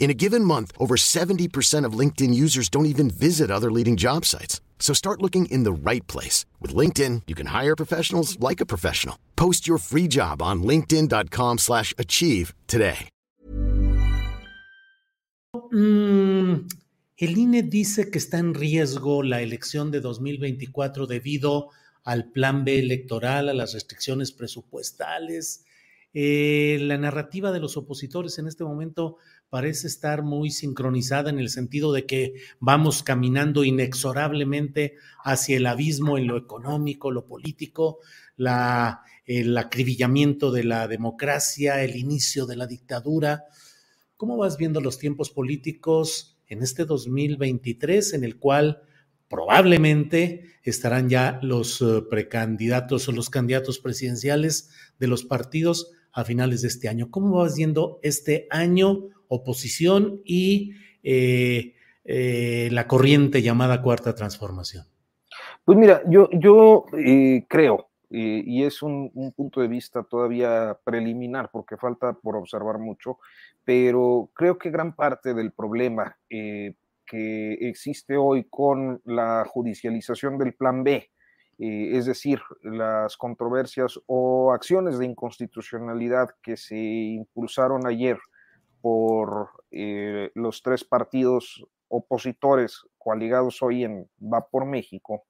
In a given month, over 70% of LinkedIn users don't even visit other leading job sites. So start looking in the right place. With LinkedIn, you can hire professionals like a professional. Post your free job on linkedin.com slash achieve today. Mm, el INE dice que está en riesgo la elección de 2024 debido al plan B electoral, a las restricciones presupuestales. Eh, la narrativa de los opositores en este momento parece estar muy sincronizada en el sentido de que vamos caminando inexorablemente hacia el abismo en lo económico, lo político, el acribillamiento de la democracia, el inicio de la dictadura. ¿Cómo vas viendo los tiempos políticos en este 2023 en el cual probablemente estarán ya los eh, precandidatos o los candidatos presidenciales de los partidos a finales de este año? ¿Cómo vas viendo este año oposición y eh, eh, la corriente llamada Cuarta Transformación? Pues mira, yo, yo eh, creo, y es un, un, punto de vista todavía preliminar porque falta por observar mucho, pero creo que gran parte del problema que existe hoy con la judicialización del Plan B, es decir, las controversias o acciones de inconstitucionalidad que se impulsaron ayer por eh, los tres partidos opositores coaligados hoy en Va por México,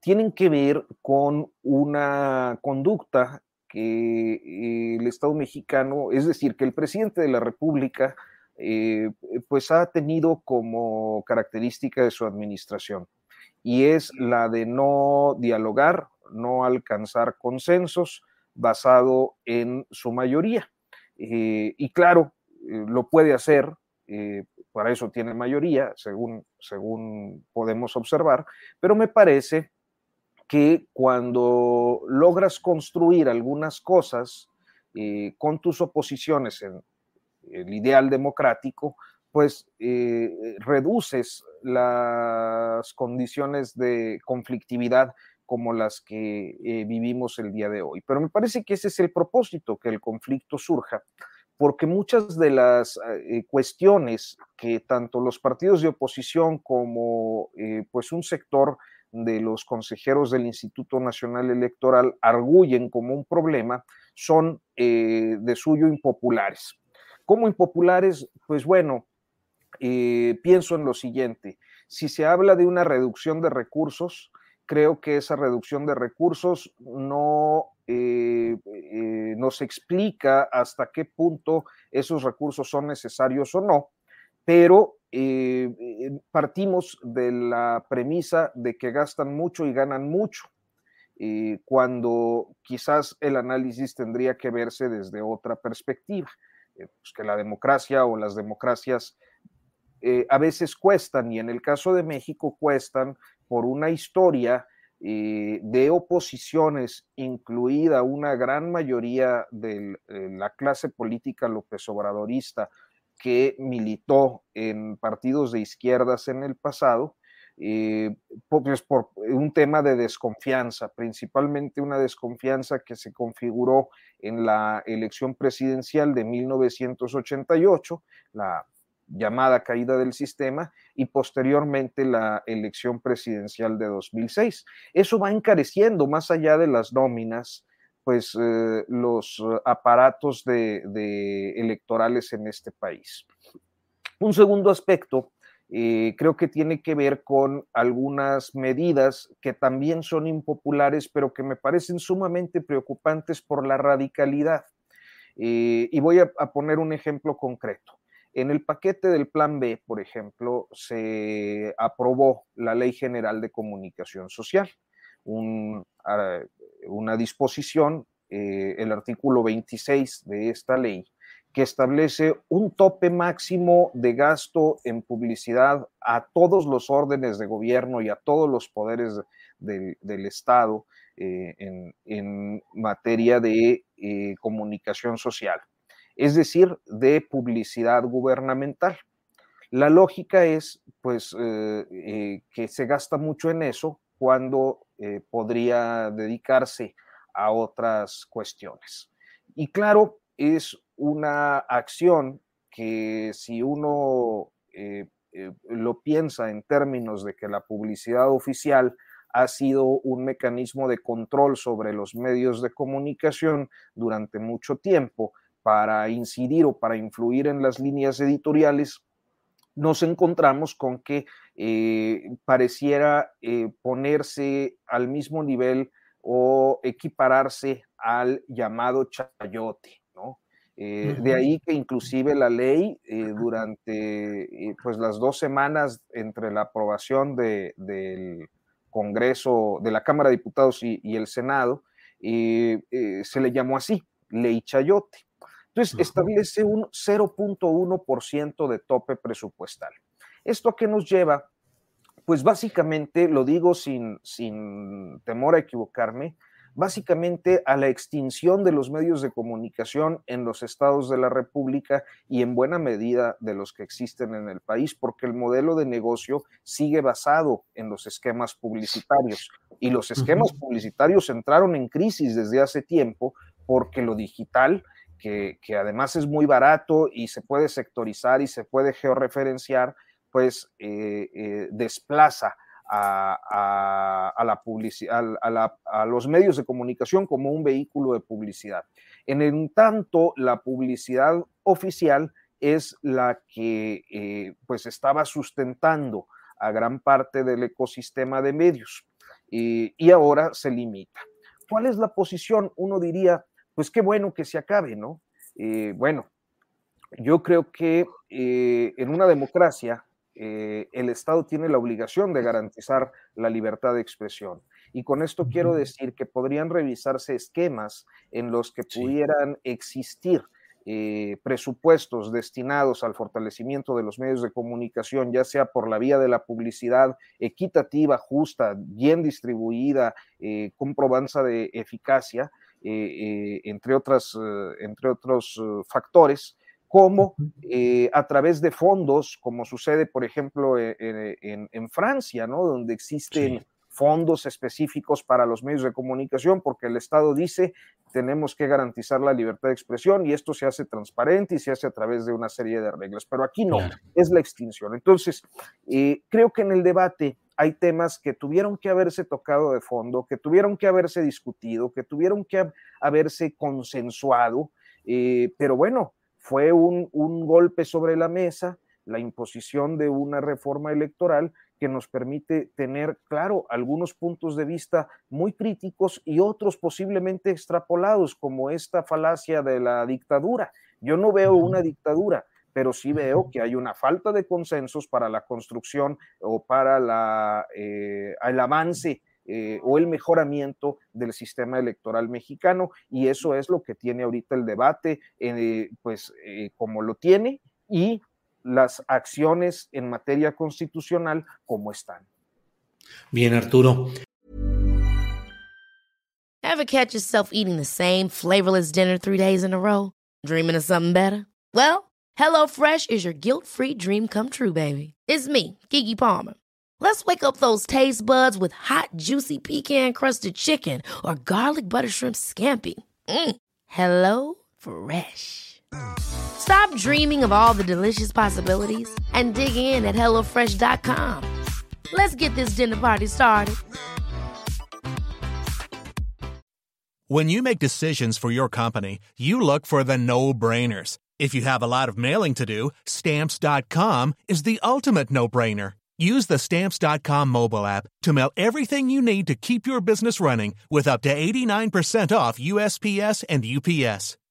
tienen que ver con una conducta que eh, el Estado mexicano, es decir, que el presidente de la República, eh, pues ha tenido como característica de su administración, y es la de no dialogar, no alcanzar consensos basado en su mayoría. y claro, eh, lo puede hacer, eh, para eso tiene mayoría, según, según podemos observar, pero me parece que cuando logras construir algunas cosas eh, con tus oposiciones en el ideal democrático, pues reduces las condiciones de conflictividad como las que vivimos el día de hoy. Pero me parece que ese es el propósito, que el conflicto surja porque muchas de las eh, cuestiones que tanto los partidos de oposición como eh, pues un sector de los consejeros del Instituto Nacional Electoral arguyen como un problema son eh, de suyo impopulares. ¿Cómo impopulares? Pues bueno, pienso en lo siguiente, si se habla de una reducción de recursos, creo que esa reducción de recursos no eh, eh, nos explica hasta qué punto esos recursos son necesarios o no, pero eh, partimos de la premisa de que gastan mucho y ganan mucho, cuando quizás el análisis tendría que verse desde otra perspectiva, pues que la democracia o las democracias a veces cuestan, y en el caso de México cuestan por una historia eh, de oposiciones, incluida una gran mayoría de eh, la clase política López Obradorista que militó en partidos de izquierdas en el pasado, eh, pues por un tema de desconfianza, principalmente una desconfianza que se configuró en la elección presidencial de 1988, la llamada caída del sistema y posteriormente la elección presidencial de 2006. Eso va encareciendo más allá de las nóminas, pues eh, los aparatos de, electorales en este país. Un segundo aspecto eh, creo que tiene que ver con algunas medidas que también son impopulares, pero que me parecen sumamente preocupantes por la radicalidad. Eh, y voy a, poner un ejemplo concreto. En el paquete del Plan B, por ejemplo, se aprobó la Ley General de Comunicación Social, ah, una disposición, eh, el artículo 26 de esta ley, que establece un tope máximo de gasto en publicidad a todos los órdenes de gobierno y a todos los poderes del Estado eh, en, materia de eh, comunicación social, es decir, de publicidad gubernamental. La lógica es, pues, eh, que se gasta mucho en eso cuando podría dedicarse a otras cuestiones. Y claro, es una acción que si uno eh, eh, lo piensa en términos de que la publicidad oficial ha sido un mecanismo de control sobre los medios de comunicación durante mucho tiempo para incidir o para influir en las líneas editoriales, nos encontramos con que eh, pareciera ponerse al mismo nivel o equipararse al llamado chayote. Eh, de ahí que inclusive la ley eh, durante eh, pues las dos semanas entre la aprobación del Congreso, de la Cámara de Diputados y, el Senado, se le llamó así, ley Chayote. Entonces establece un 0.1% de tope presupuestal. ¿Esto a qué nos lleva? Pues básicamente, lo digo sin, sin temor a equivocarme, básicamente a la extinción de los medios de comunicación en los estados de la República y en buena medida de los que existen en el país, porque el modelo de negocio sigue basado en los esquemas publicitarios. Y los esquemas publicitarios entraron en crisis desde hace tiempo porque lo digital, que, además es muy barato y se puede sectorizar y se puede georreferenciar, pues eh, eh, desplaza a, los medios de comunicación como un vehículo de publicidad. En tanto, la publicidad oficial es la que eh, pues estaba sustentando a gran parte del ecosistema de medios y ahora se limita. ¿Cuál es la posición? Uno diría, pues qué bueno que se acabe, ¿no? Eh, bueno, yo creo que eh, en una democracia eh, el Estado tiene la obligación de garantizar la libertad de expresión. Y con esto quiero decir que podrían revisarse esquemas en los que pudieran existir eh, presupuestos destinados al fortalecimiento de los medios de comunicación, ya sea por la vía de la publicidad equitativa, justa, bien distribuida, eh, con probanza de eficacia, entre, otras, entre otros factores, como eh, a través de fondos, como sucede, por ejemplo, e, e, en, Francia, ¿no? Donde existen fondos específicos para los medios de comunicación, porque el Estado dice tenemos que garantizar la libertad de expresión y esto se hace transparente y se hace a través de una serie de reglas, pero aquí no, es la extinción. Entonces, eh, creo que en el debate hay temas que tuvieron que haberse tocado de fondo, que tuvieron que haberse discutido, que tuvieron que haberse consensuado, eh, pero bueno, fue un, golpe sobre la mesa, la imposición de una reforma electoral que nos permite tener, claro, algunos puntos de vista muy críticos y otros posiblemente extrapolados, como esta falacia de la dictadura. Yo no veo una dictadura, pero sí veo que hay una falta de consensos para la construcción o para la, eh, el avance eh, o el mejoramiento del sistema electoral mexicano y eso es lo que tiene ahorita el debate, eh, pues como lo tiene y las acciones en materia constitucional como están. Bien, Arturo. Ever catch yourself eating the same flavorless dinner three days in a row? Dreaming of something better? Well, HelloFresh is your guilt-free dream come true, baby. It's me, Kiki Palmer. Let's wake up those taste buds with hot, juicy pecan crusted chicken or garlic butter shrimp scampi. Mm. Hello Fresh. Stop dreaming of all the delicious possibilities and dig in at HelloFresh.com. Let's get this dinner party started. When you make decisions for your company, you look for the no brainers. If you have a lot of mailing to do, stamps.com is the ultimate no brainer. Use the stamps.com mobile app to mail everything you need to keep your business running with up to 89% off USPS and UPS.